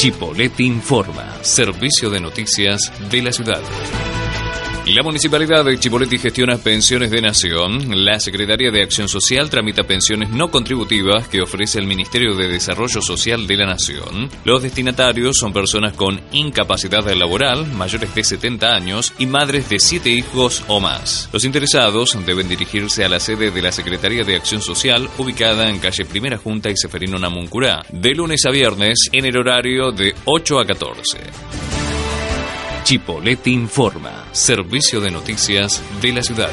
Chipolete Informa, servicio de noticias de la ciudad. La Municipalidad de Chipoleti gestiona pensiones de nación. La Secretaría de Acción Social tramita pensiones no contributivas que ofrece el Ministerio de Desarrollo Social de la Nación. Los destinatarios son personas con incapacidad laboral, mayores de 70 años y madres de 7 hijos o más. Los interesados deben dirigirse a la sede de la Secretaría de Acción Social, ubicada en calle Primera Junta y Seferino Namuncurá, de lunes a viernes en el horario de 8 a 14. Chipolete Informa, servicio de noticias de la ciudad.